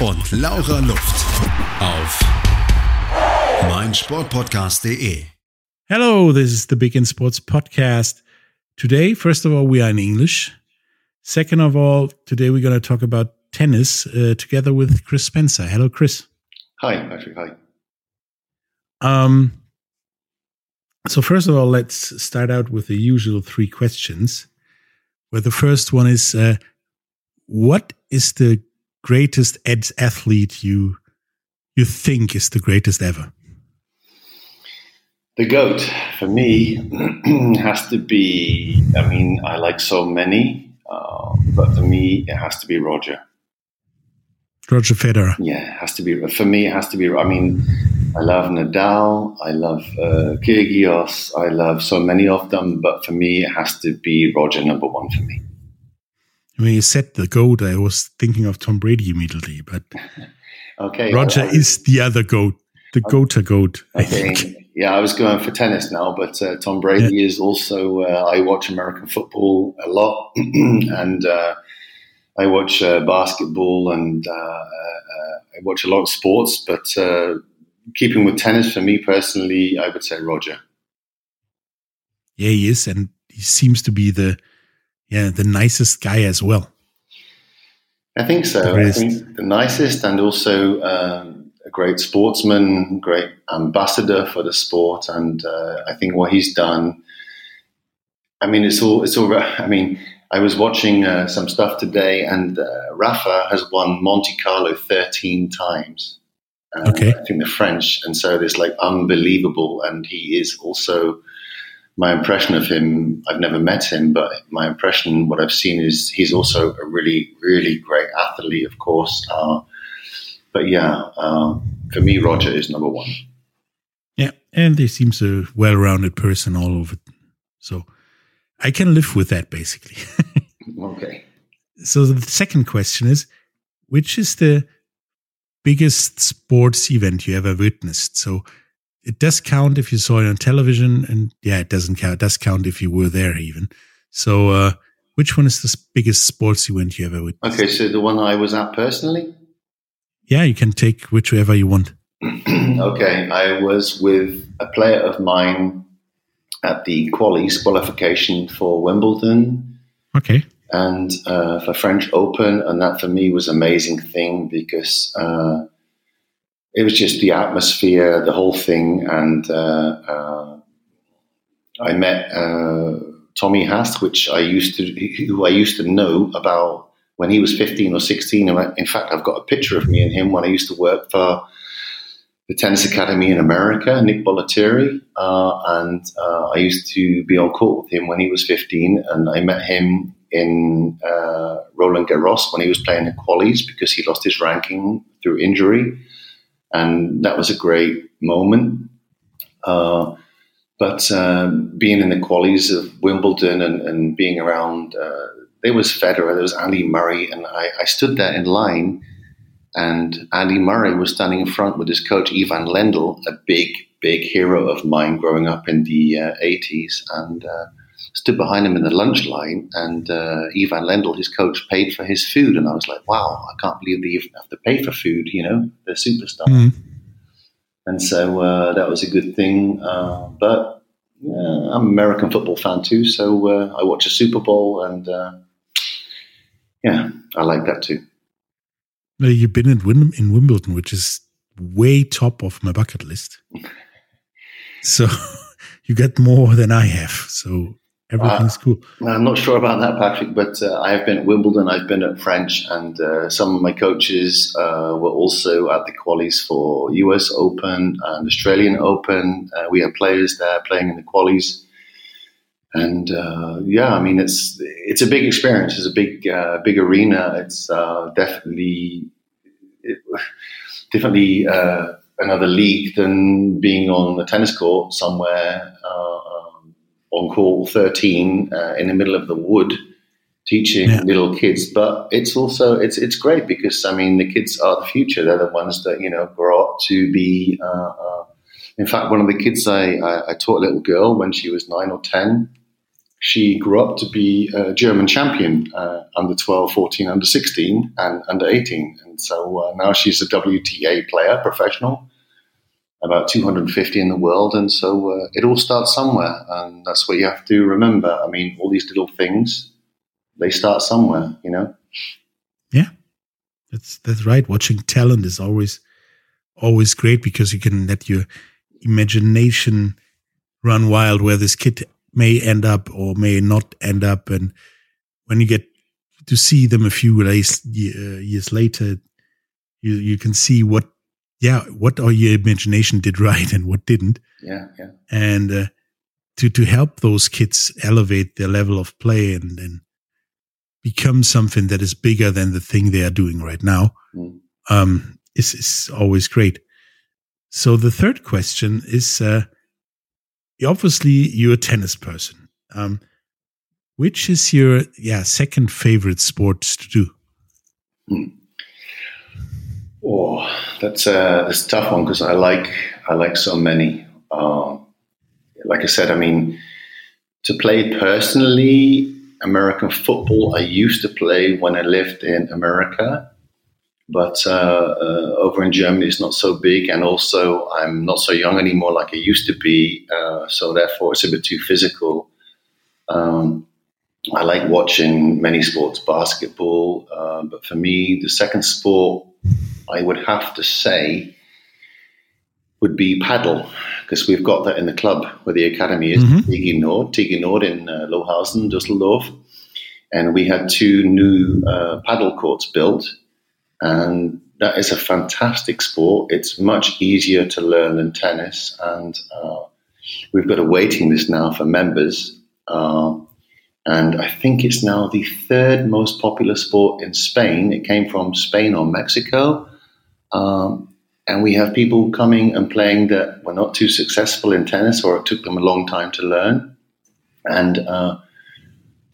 und Laura Luft. Auf meinsportpodcast.de. Hello, this is the Big in Sports podcast. Today, first of all, we are in English. Second of all, today we're going to talk about tennis uh, together with Chris Spencer. Hello, Chris. Hi, Patrick. Hi. Um, so first of all, let's start out with the usual three questions. Where the first one is, uh, what is the greatest ed- athlete you you think is the greatest ever? The GOAT for me has to be, I mean, I like so many, uh, but for me, it has to be Roger. Roger Federer. Yeah, it has to be, for me, it has to be, I mean, I love Nadal, I love uh, Kyrgios, I love so many of them, but for me, it has to be Roger number one for me. When you said the GOAT, I was thinking of Tom Brady immediately, but okay, Roger I- is the other GOAT, the GOAT GOAT, I Okay. think. Yeah, I was going for tennis now, but uh, Tom Brady is also. Uh, I watch American football a lot, and uh, I watch uh, basketball, and uh, uh, I watch a lot of sports. But uh, keeping with tennis, for me personally, I would say Roger. Yeah, he is, and he seems to be the yeah the nicest guy as well. I think so. I think the nicest, and also um, a great sportsman, great ambassador for the sport, and uh, I think what he's done. I mean, it's all. It's all. I mean, I was watching uh, some stuff today, and uh, Rafa has won Monte Carlo thirteen times. Okay. I think the French, and so it's like unbelievable. And he is also my impression of him, I've never met him, but my impression, what I've seen is he's also a really, really great athlete, of course. Uh, but yeah, uh, for me, Roger is number one. Yeah, and he seems a well-rounded person all over. So I can live with that basically. Okay. so the second question is, which is the biggest sports event you ever witnessed? So it does count if you saw it on television, and yeah, it doesn't count. It does count if you were there even. So uh, which one is the biggest sports event you ever witnessed? Okay, so the one I was at personally? Yeah, you can take whichever you want. okay, I was with a player of mine at the qualies qualification for Wimbledon Okay. and uh, for French Open, and that for me was an amazing thing because uh, it was just the atmosphere, the whole thing, and uh, uh, I met uh, Tommy Haas, which I used to, who I used to know about when he was fifteen or sixteen. In fact, I've got a picture of me and him when I used to work for the tennis academy in America, Nick Bollettieri, uh, and uh, I used to be on court with him when he was 15, and I met him in uh, Roland Garros when he was playing the qualies because he lost his ranking through injury, and that was a great moment. Uh, but um, being in the qualies of Wimbledon and, and being around, uh, there was Federer, there was Andy Murray, and I, I stood there in line and Andy Murray was standing in front with his coach Ivan Lendl, a big, big hero of mine growing up in the uh, 80s, and uh, stood behind him in the lunch line. And uh, Ivan Lendl, his coach, paid for his food, and I was like, "Wow, I can't believe they even have to pay for food." You know, they're superstars. Mhm. And so uh, that was a good thing. Uh, but yeah, I'm an American football fan too, so uh, I watch a Super Bowl, and uh, yeah, I like that too. Well, you've been in, Wim- in Wimbledon, which is way top of my bucket list. So you get more than I have. So everything's cool. I'm not sure about that, Patrick, but uh, I have been at Wimbledon, I've been at French, and uh, some of my coaches uh, were also at the qualies for US Open and Australian Open. Uh, we have players there playing in the qualies. And uh, yeah, I mean, it's it's a big experience. It's a big uh, big arena. It's uh, definitely it, definitely uh, another league than being on the tennis court somewhere uh, on call 13 uh, in the middle of the wood teaching yeah. little kids but it's also it's it's great because i mean the kids are the future they're the ones that you know grow up to be uh, uh, in fact one of the kids I, I, I taught a little girl when she was nine or ten she grew up to be a German champion uh, under 12, 14, under 16, and under 18. And so uh, now she's a WTA player, professional, about 250 in the world. And so uh, it all starts somewhere. And that's what you have to remember. I mean, all these little things, they start somewhere, you know? Yeah, that's, that's right. Watching talent is always, always great because you can let your imagination run wild where this kid may end up or may not end up. And when you get to see them a few uh, years later, you you can see what, yeah, what our your imagination did right and what didn't. Yeah, yeah. And uh, to to help those kids elevate their level of play and then become something that is bigger than the thing they are doing right now, mm. um, is is always great. So the third question is. Uh, obviously you're a tennis person. Um, which is your yeah second favorite sport to do? Hmm. Oh, that's a that's a tough one because I like I like so many. Um, like I said, I mean, to play personally, American football. I used to play when I lived in America, but uh, uh, over in Germany it's not so big, and also I'm not so young anymore like I used to be. Uh, so therefore, it's a bit too physical. Um, I like watching many sports, basketball, uh, but for me, the second sport I would have to say would be padel because we've got that in the club where the academy is, mm-hmm. TG Nord, TG Nord in uh, Lohausen, Dusseldorf. And we had two new uh, padel courts built and that is a fantastic sport. It's much easier to learn than tennis, and uh, we've got a waiting list now for members. Uh, and I think it's now the third most popular sport in Spain. It came from Spain or Mexico. Um, and we have people coming and playing that were not too successful in tennis or it took them a long time to learn. And uh,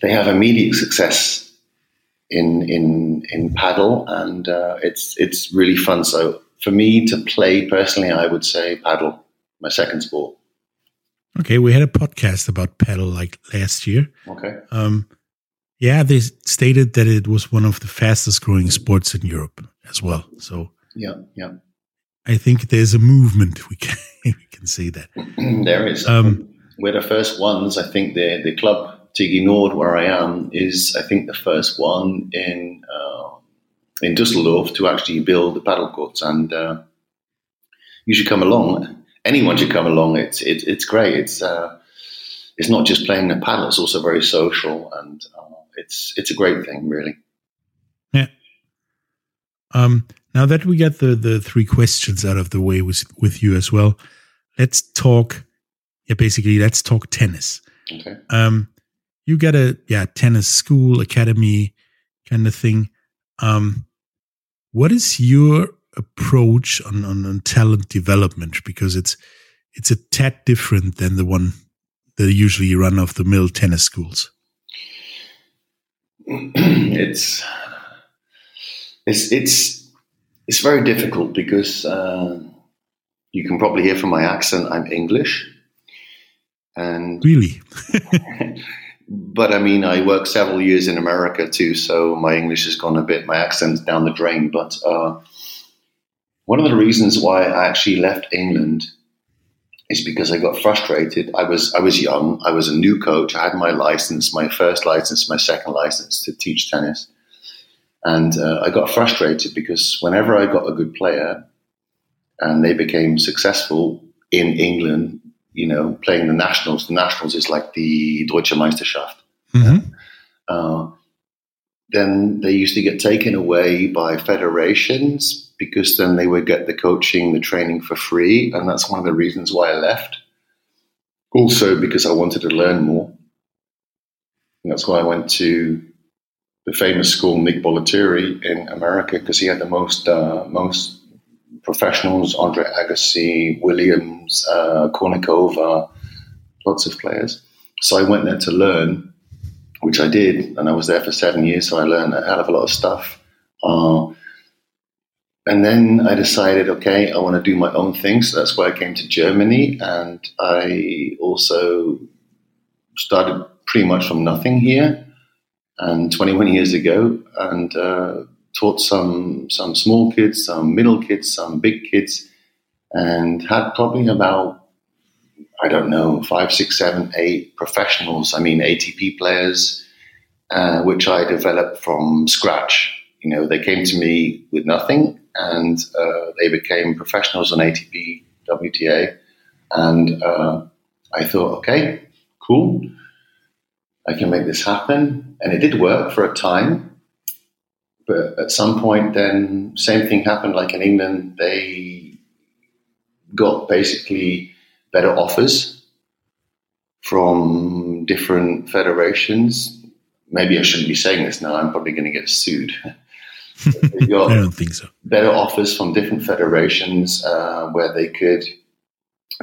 they have immediate success in in in padel, and uh, it's it's really fun. So for me to play personally, I would say padel, my second sport. Okay, we had a podcast about padel like last year. Okay. Um, yeah, they stated that it was one of the fastest growing sports in Europe as well. So yeah, yeah. I think there's a movement. We can we can see that there is. Um, We're the first ones. I think the the club TG Nord, where I am, is I think the first one in uh, in Dusseldorf to actually build the padel courts, and uh, you should come along. Anyone should come along. It's it, it's great. It's uh, it's not just playing the padel; it's also very social, and uh, it's it's a great thing, really. Yeah. Um, now that we got the the three questions out of the way with with you as well, let's talk. Yeah, basically, let's talk tennis. Okay. Um, you got a yeah tennis school academy kind of thing. Um, what is your approach on, on, on talent development? Because it's it's a tad different than the one that usually run of the mill tennis schools. it's it's it's it's very difficult because uh, you can probably hear from my accent I'm English, and really. but I mean, I worked several years in America too, so my English has gone a bit, my accent's down the drain. But uh, one of the reasons why I actually left England is because I got frustrated. I was I was young. I was a new coach. I had my license, my first license, my second license to teach tennis, and uh, I got frustrated because whenever I got a good player and they became successful in England, you know, playing the nationals. The nationals is like the Deutsche Meisterschaft. Mm-hmm. Uh, then they used to get taken away by federations because then they would get the coaching, the training for free, and that's one of the reasons why I left. Also, because I wanted to learn more. And that's why I went to the famous school Nick Bollettieri in America because he had the most uh, most professionals, Andre Agassi, Williams, uh, Kournikova, lots of players. So I went there to learn, which I did, and I was there for seven years. So I learned a hell of a lot of stuff. Uh, and then I decided, okay, I want to do my own thing. So that's why I came to Germany, and I also started pretty much from nothing here, and 21 years ago, and uh, taught some some small kids, some middle kids, some big kids, and had probably about I don't know five, six, seven, eight professionals. I mean ATP players, uh, which I developed from scratch. You know, they came to me with nothing, and uh, they became professionals on ATP, WTA, and uh, I thought, okay, cool. I can make this happen. And it did work for a time. But at some point, then same thing happened. Like in England, they got basically better offers from different federations. Maybe I shouldn't be saying this now. I'm probably going to get sued. I don't think so. Better offers from different federations uh, where they could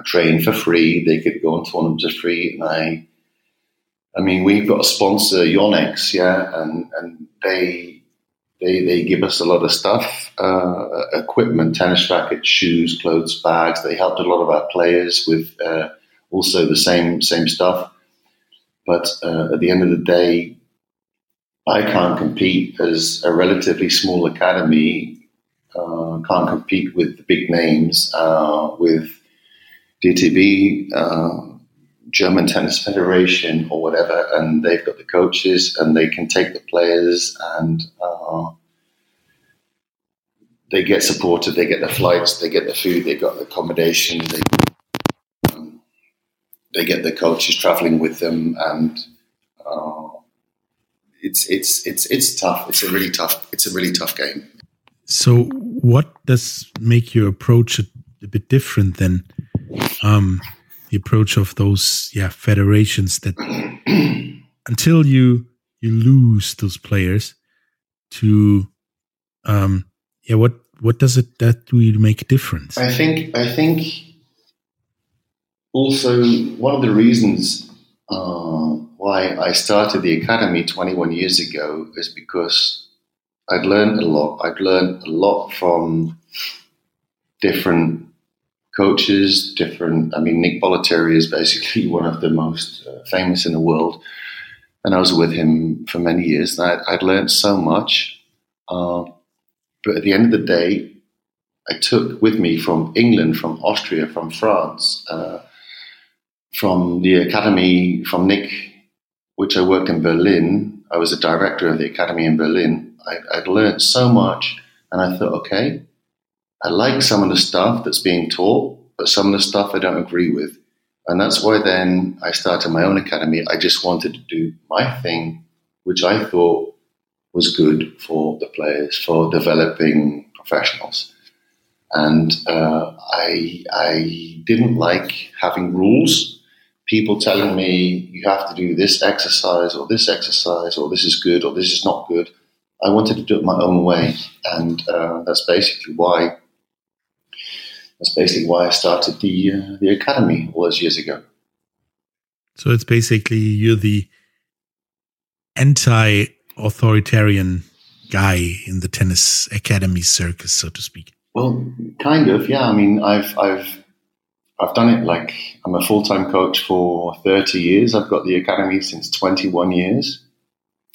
train for free. They could go on tournaments for free. And I, I mean, we've got a sponsor, Yonex, yeah, and and they they, they give us a lot of stuff, uh, equipment, tennis rackets, shoes, clothes, bags. They helped a lot of our players with uh, also the same same stuff. But uh, at the end of the day, I can't compete as a relatively small academy. Uh, can't compete with the big names, uh, with DTB, uh, German Tennis Federation or whatever, and they've got the coaches and they can take the players and uh, they get supported. They get the flights, they get the food, they got the accommodation, they um, they get the coaches traveling with them, and uh, it's it's it's it's tough. It's a really tough. It's a really tough game. So, what does make your approach a, a bit different than? Um, the approach of those yeah federations that until you you lose those players to um yeah what what does it that do you make a difference? I think i think also one of the reasons uh, why i started the academy 21 years ago is because i'd learned a lot. I'd learned a lot from different coaches, different. I mean, Nick Bollettieri is basically one of the most uh, famous in the world, and I was with him for many years. And I, would learned so much, uh, but at the end of the day, I took with me from England, from Austria, from France, uh, from the academy, from Nick, which I worked in Berlin. I was a director of the academy in Berlin. I, I'd learned so much, and I thought, okay, I like some of the stuff that's being taught, but some of the stuff I don't agree with. And that's why then I started my own academy. I just wanted to do my thing, which I thought was good for the players, for developing professionals. And uh, I, I didn't like having rules, people telling me you have to do this exercise or this exercise or this is good or this is not good. I wanted to do it my own way. And uh, that's basically why that's basically why I started the uh, the academy all those years ago. So it's basically you're the anti-authoritarian guy in the tennis academy circus, so to speak. Well, kind of, yeah. I mean, I've I've I've done it like I'm a full time coach for 30 years. I've got the academy since 21 years.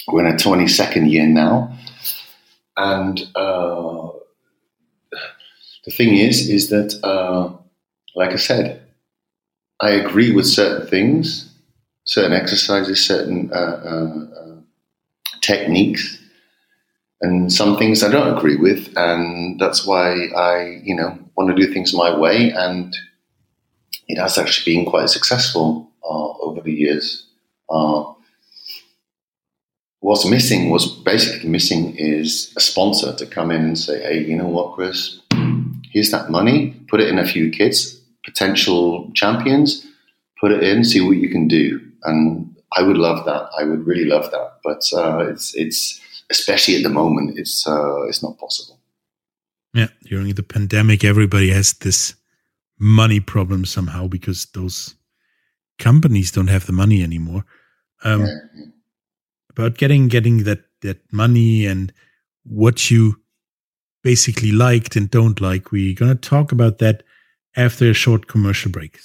We're in a 22nd year now, and. Uh, the thing is, is that, uh, like I said, I agree with certain things, certain exercises, certain uh, uh, uh, techniques, and some things I don't agree with, and that's why I, you know, want to do things my way, and it has actually been quite successful uh, over the years. What's missing was basically missing is a sponsor to come in and say, hey, you know what, Chris, here's that money, put it in a few kids, potential champions, put it in, see what you can do. And I would love that. I would really love that. But uh, it's it's especially at the moment, it's uh, it's not possible. Yeah, during the pandemic, everybody has this money problem somehow because those companies don't have the money anymore. Um, yeah. About getting getting that that money and what you basically liked and don't like. We're gonna talk about that after a short commercial break.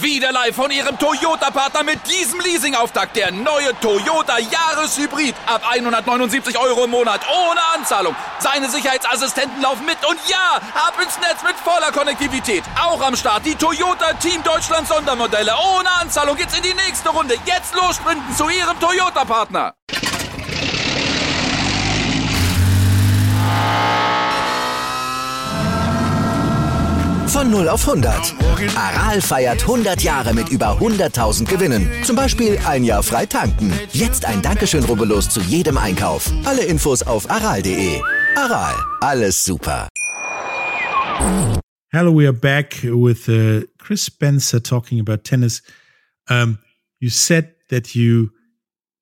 Wieder live von Ihrem Toyota-Partner mit diesem Leasing-Auftakt. Der neue Toyota Jahreshybrid. Ab 179 Euro im Monat. Ohne Anzahlung. Seine Sicherheitsassistenten laufen mit. Und ja, ab ins Netz mit voller Konnektivität. Auch am Start die Toyota Team Deutschland Sondermodelle. Ohne Anzahlung geht's in die nächste Runde. Jetzt los zu Ihrem Toyota-Partner. Von 0 auf 100. Aral feiert 100 Jahre mit über 100.000 Gewinnen. Zum Beispiel ein Jahr frei tanken. Jetzt ein Dankeschön, rubbellos zu jedem Einkauf. Alle Infos auf aral.de. Aral, alles super. Hello, we are back with uh, Chris Spencer talking about tennis. Um, you said that you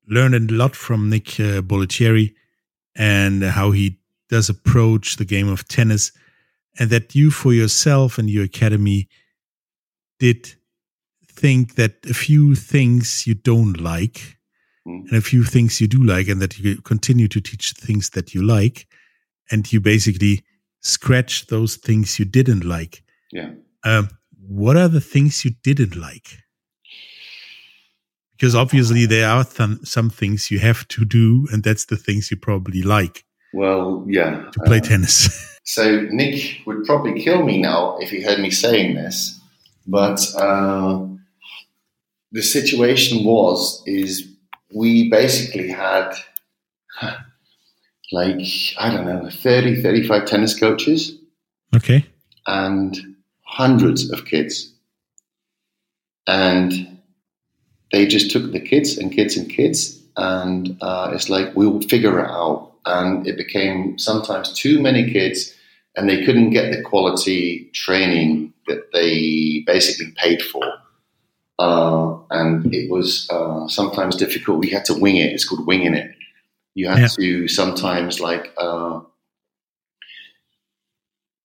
learned a lot from Nick uh, Bollettieri and how he does approach the game of tennis and that you for yourself and your academy did think that a few things you don't like mm. and a few things you do like and that you continue to teach things that you like and you basically scratch those things you didn't like. Yeah. Um, what are the things you didn't like? Because obviously there are th- some things you have to do and that's the things you probably like well yeah to play uh, tennis. So Nick would probably kill me now if he heard me saying this, but uh, the situation was is we basically had like I don't know 30 35 tennis coaches okay. and hundreds of kids. And they just took the kids and kids and kids and uh, it's like we'll figure it out and it became sometimes too many kids and they couldn't get the quality training that they basically paid for. Uh, and it was uh, sometimes difficult. We had to wing it. It's called winging it. You had yeah. to sometimes like uh,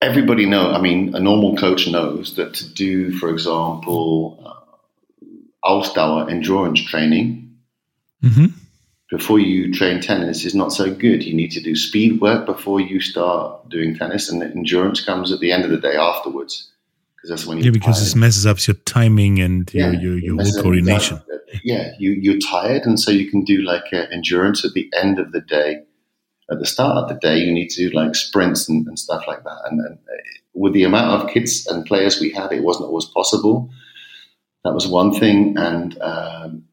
everybody know. I mean, a normal coach knows that to do, for example, uh, Ausdauer endurance training. Mm-hmm before you train tennis is not so good. You need to do speed work before you start doing tennis, and endurance comes at the end of the day afterwards. Because that's when you yeah, because tired. this messes up your timing and your yeah, your, your whole coordination. Yeah, you you're tired, and so you can do like uh, endurance at the end of the day. At the start of the day, you need to do like sprints and, and stuff like that. And, and uh, with the amount of kids and players we had, it wasn't always possible. That was one thing, and um,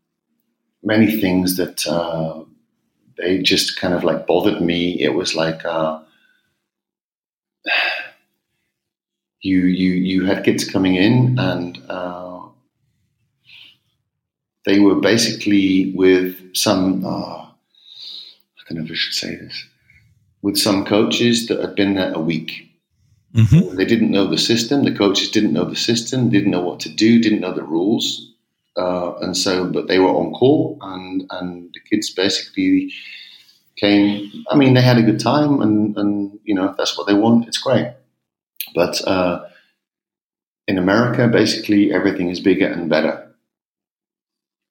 many things that uh, they just kind of like bothered me. It was like uh, you you you had kids coming in and uh, they were basically with some uh, I don't know if I should say this with some coaches that had been there a week. Mm-hmm. They didn't know the system. The coaches didn't know the system. Didn't know what to do. Didn't know the rules uh, and so, but they were on call, and and the kids basically came. I mean, they had a good time, and and you know, if that's what they want, it's great. But uh, in America, basically, everything is bigger and better.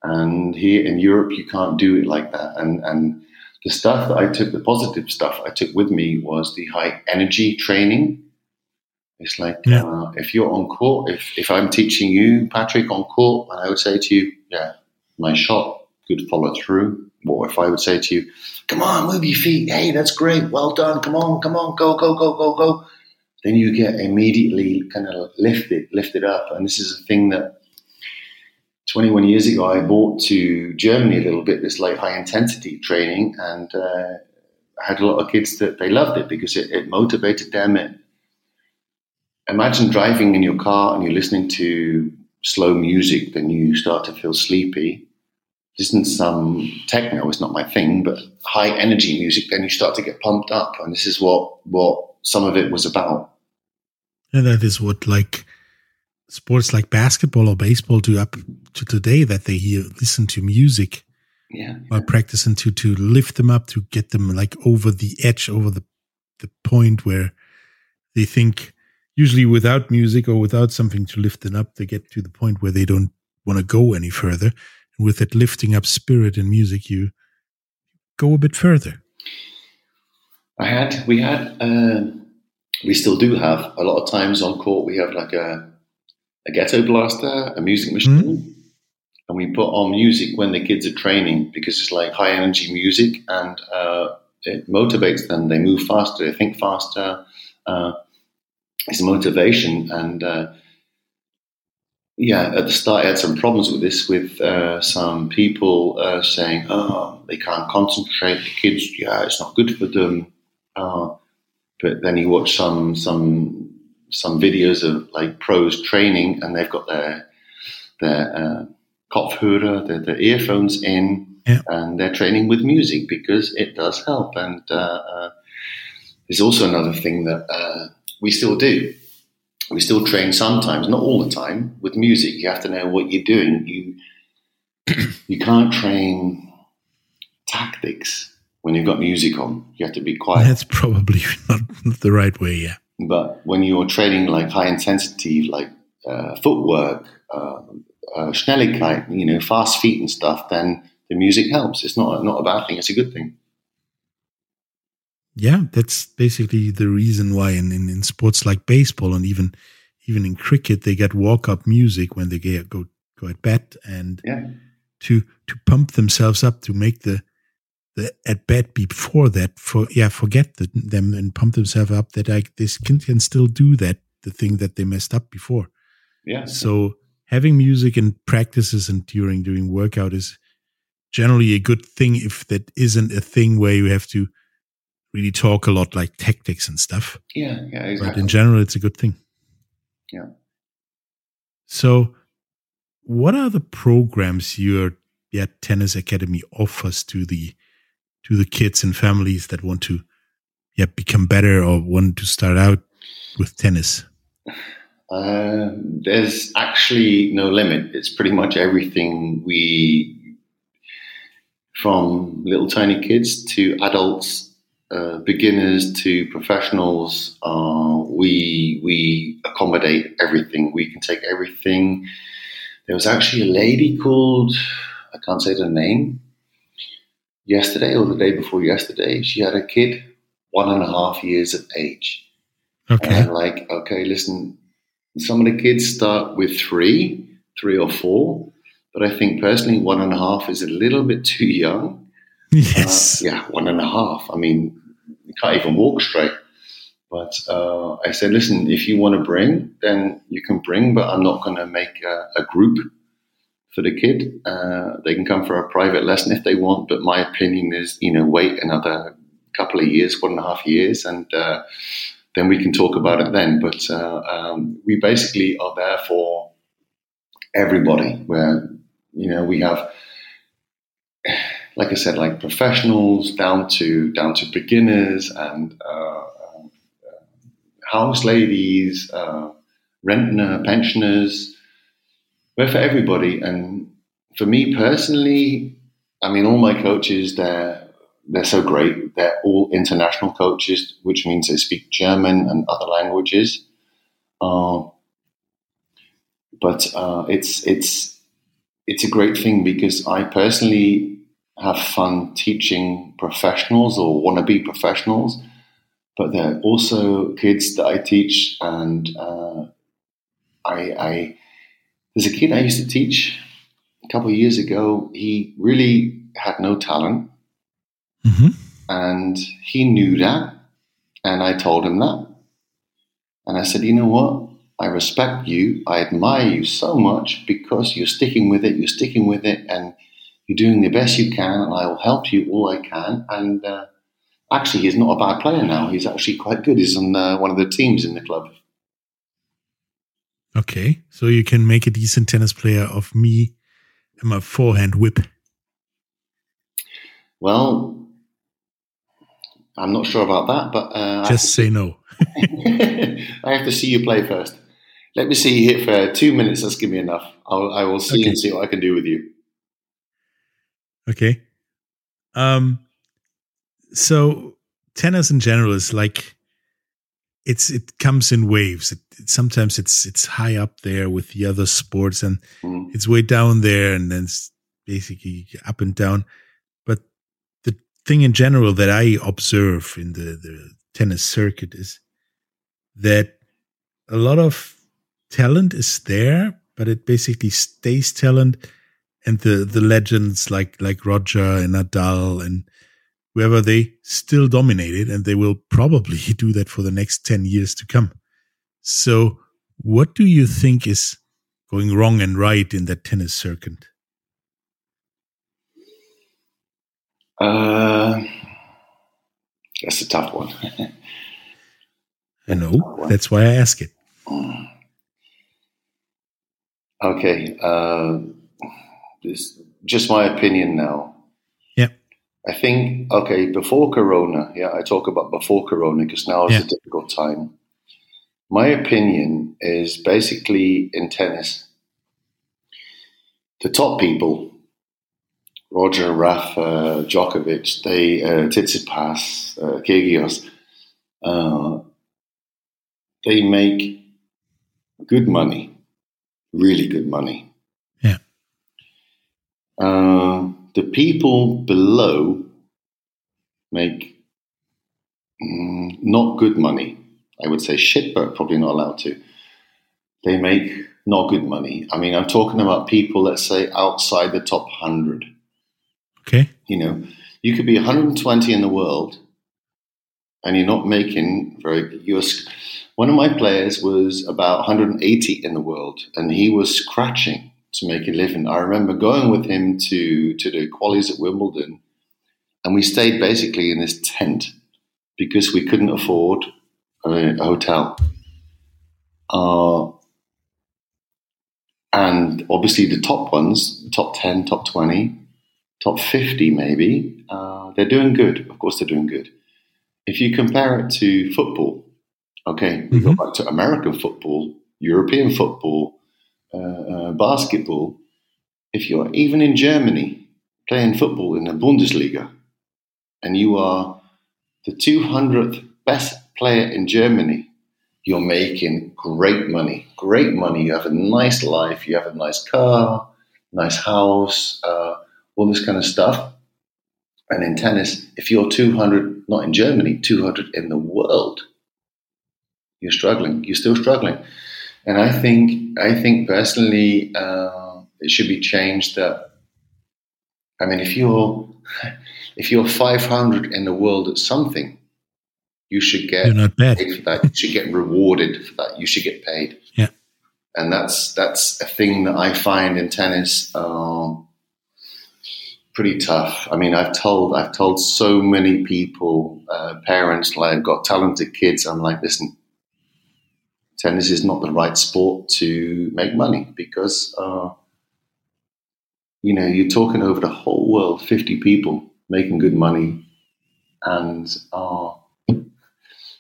And here in Europe, you can't do it like that. And and the stuff that I took, the positive stuff I took with me was the high energy training it's like yeah. uh, if you're on court, if, if I'm teaching you, Patrick, on court, and I would say to you, yeah, my shot, could follow through. What if I would say to you, come on, move your feet. Hey, that's great. Well done. Come on, come on, go, go, go, go, go. Then you get immediately kind of lifted, lifted up. And this is a thing that 21 years ago I brought to Germany a little bit, this like high intensity training. And uh, I had a lot of kids that they loved it because it, it motivated them. It imagine driving in your car and you're listening to slow music, then you start to feel sleepy. This isn't some techno, it's not my thing, but high energy music, then you start to get pumped up. And this is what, what some of it was about. And that is what like sports like basketball or baseball do up to today that they hear listen to music Yeah. while practicing to to lift them up to get them like over the edge over the the point where they think usually without music or without something to lift them up they get to the point where they don't want to go any further and with that lifting up spirit in music you go a bit further I had, we had, uh, we still do have a lot of times on court. We have like a, a ghetto blaster, a music machine, and we put on music when the kids are training because it's like high energy music and uh, it motivates them. They move faster, they think faster. Uh, it's motivation and. Uh, yeah, at the start, I had some problems with this, with uh, some people uh, saying, "Oh, they can't concentrate. The kids, yeah, it's not good for them." Uh, but then you watch some some some videos of like pros training, and they've got their their uh, kopfhörer, their, their earphones in, Yeah. and they're training with music because it does help. And uh, uh, there's also another thing that uh, we still do. We still train sometimes, not all the time, with music. You have to know what you're doing. You you can't train tactics when you've got music on. You have to be quiet. that's probably not the right way yeah But when you're training like high intensity, like uh, footwork, uh, uh, Schnelligkeit, you know, fast feet and stuff, then the music helps. It's not not a bad thing. It's a good thing. Yeah that's basically the reason why in, in, in sports like baseball and even even in cricket they get walk up music when they get, go go at bat and Yeah, to to pump themselves up to make the the at bat before that for yeah forget the, them and pump themselves up that like this can, can still do that the thing that they messed up before yeah. so having music and practices and during doing workout is generally a good thing if that isn't a thing where you have to really talk a lot like tactics and stuff yeah, yeah, but exactly. in general it's a good thing Yeah. so what are the programs your yeah, tennis academy offers to the to the kids and families that want to yeah become better or want to start out with tennis Uh, there's actually no limit. It's pretty much everything we, from little tiny kids to adults, uh, beginners to professionals. Uh, we we accommodate everything. We can take everything. There was actually a lady called I can't say the name. Yesterday or the day before yesterday, she had a kid, one and a half years of age. okay And like, okay, listen, some of the kids start with three, three or four, but I think personally one and a half is a little bit too young. yes Uh, yeah, one and a half. I mean, you can't even walk straight. But uh, I said, listen, if you want to bring, then you can bring, but I'm not going to make a, a group for the kid. Uh, they can come for a private lesson if they want, but my opinion is, you know, wait another couple of years, one and a half years, and uh, then we can talk about it then. But uh, um, we basically are there for everybody. Where you know we have, like I said, like professionals down to down to beginners and uh, um, uh, house ladies, uh, rentner, pensioners. We're for everybody, and for me personally, I mean, all my coaches they're they're so great. They're all international coaches, which means they speak German and other languages. Uh, but uh, it's it's it's a great thing because I personally have fun teaching professionals or want to be professionals, but there are also kids that I teach, and uh, I, I there's a kid I used to teach a couple of years ago. He really had no talent hmm and he knew that. And I told him that. And I said, you know what? I respect you. I admire you so much because you're sticking with it. You're sticking with it and you're doing the best you can. And I will help you all I can. And uh, actually, he's not a bad player now. He's actually quite good. He's on uh, one of the teams in the club. okay so you can make a decent tennis player of me and my forehand whip Well, I'm not sure about that, but uh, just say no I have to see you play first. Let me see you hit for two minutes. That's give me enough. I'll, I will see Okay. and see what I can do with you. Okay. Um. So tennis in general is like it's it comes in waves. It, it, sometimes it's it's high up there with the other sports, and mm. it's way down there, and then it's basically up and down. But the thing in general that I observe in the the tennis circuit is that a lot of talent is there, but it basically stays talent, and the the legends like like Roger and Nadal and whoever they still dominated, and they will probably do that for the next 10 years to come. So, what do you think is going wrong and right in that tennis circuit? Uh, that's a tough one. I know. That's why I ask it. Okay. Uh, this just my opinion now. Yeah. I think okay before Corona, yeah, I talk about before Corona because now is yeah. a difficult time. My opinion is basically in tennis, the top people, Roger, Rafa, Djokovic, they uh, Tsitsipas, uh, Kyrgios, uh, they make good money, really good money. Uh, the people below make mm, not good money. I would say shit, but probably not allowed to. They make not good money. I mean, I'm talking about people, let's say, outside the top 100. Okay. You know, you could be 120 in the world and you're not making very you're one of my players was about 180 in the world and he was scratching to make a living. I remember going with him to to the qualies at Wimbledon, and we stayed basically in this tent because we couldn't afford a, a hotel. Uh, and obviously, the top ones, top 10, top 20, top 50, maybe, uh, they're doing good. Of course, they're doing good. If you compare it to football, okay, we mm-hmm. go back to American football, European football, uh, uh, basketball, if you're even in Germany playing football in the Bundesliga and you are the 200th best player in Germany, you're making great money. Great money. You have a nice life, you have a nice car, nice house, uh, all this kind of stuff. And in tennis, if you're 200, not in Germany, 200 in the world, you're struggling. You're still struggling. And I think, I think personally, uh, it should be changed. That I mean, if you're if you're 500 in the world at something, you should get you're not bad. paid for that. You should get rewarded for that. You should get paid. Yeah, and that's that's a thing that I find in tennis. Um, pretty tough. I mean, I've told I've told so many people, uh, parents, like I've got talented kids. I'm like, listen, tennis is not the right sport to make money because, uh, you know, you're talking over the whole world, 50 people making good money. And uh,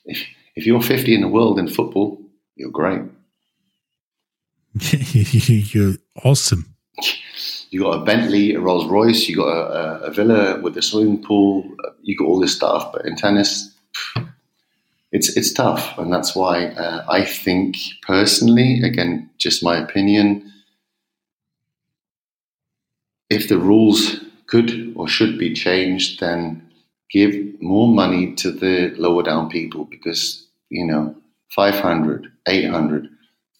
if, if you're 50 in the world in football, you're great. you're awesome. You got a Bentley, a Rolls Royce, you got a, a, villa with a swimming pool, you got all this stuff. But in tennis, it's it's tough, and that's why uh, I think personally, again, just my opinion, if the rules could or should be changed, then give more money to the lower down people because you know 500 800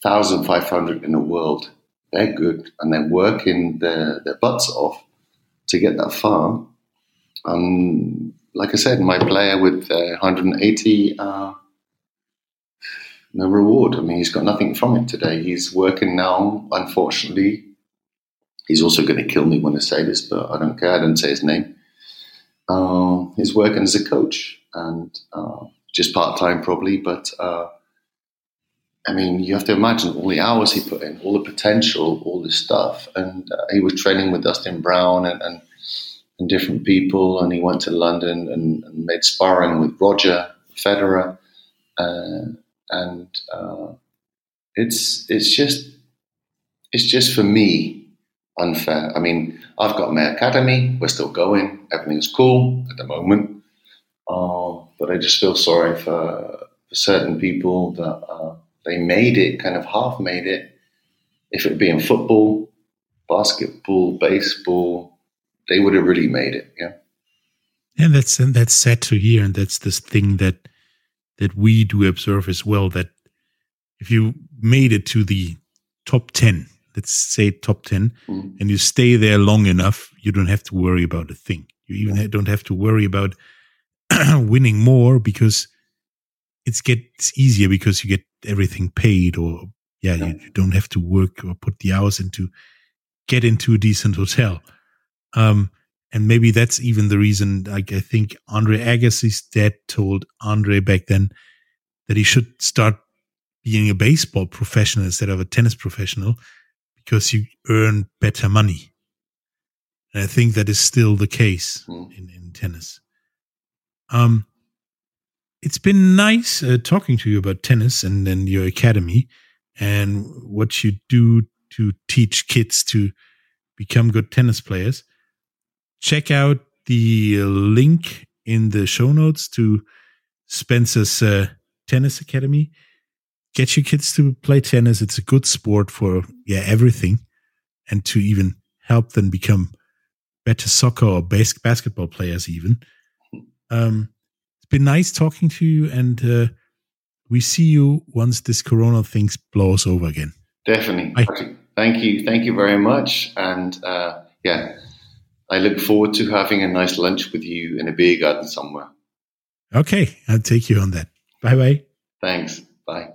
1500 in the world they're good and they're working their, their butts off to get that far um, like I said, my player with uh, 180, uh, no reward. I mean, he's got nothing from it today. He's working now, unfortunately. He's also going to kill me when I say this, but I don't care. I don't say his name. Uh, he's working as a coach and uh, just part time, probably. But uh, I mean, you have to imagine all the hours he put in, all the potential, all this stuff. And uh, he was training with Dustin Brown and, and and different people. And he went to London and, and made sparring with Roger Federer, uh, and uh, it's it's just it's just for me. unfair. I mean, I've got my academy. We're still going. Everything's cool at the moment. Uh, but I just feel sorry for, for certain people that uh, they made it, kind of half made it. If it would be in football, basketball, baseball, they would have really made it. Yeah. And that's and that's sad to hear, and that's this thing that that we do observe as well. That if you made it to the top ten, let's say top 10 mm. and you stay there long enough, you don't have to worry about a thing. You even don't have to worry about winning more because it gets easier because you get everything paid or yeah, yeah. You, you, don't have to work or put the hours into get into a decent hotel. Um, and maybe that's even the reason like I think Andre Agassi's dad told Andre back then that he should start being a baseball professional instead of a tennis professional because you earn better money. And I think that is still the case mm. in, in tennis. Um, it's been nice uh, talking to you about tennis and then your academy and what you do to teach kids to become good tennis players. Check out the link in the show notes to Spencer's uh, tennis academy get your kids to play tennis. It's a good sport for yeah everything, and to even help them become better soccer or bas- basketball players. Even um, it's been nice talking to you, and uh, we see you once this Corona thing blows over again. Definitely. Bye. Thank you. Thank you very much. And uh, yeah, I look forward to having a nice lunch with you in a beer garden somewhere. Okay, I'll take you on that. Bye bye. Thanks. Bye.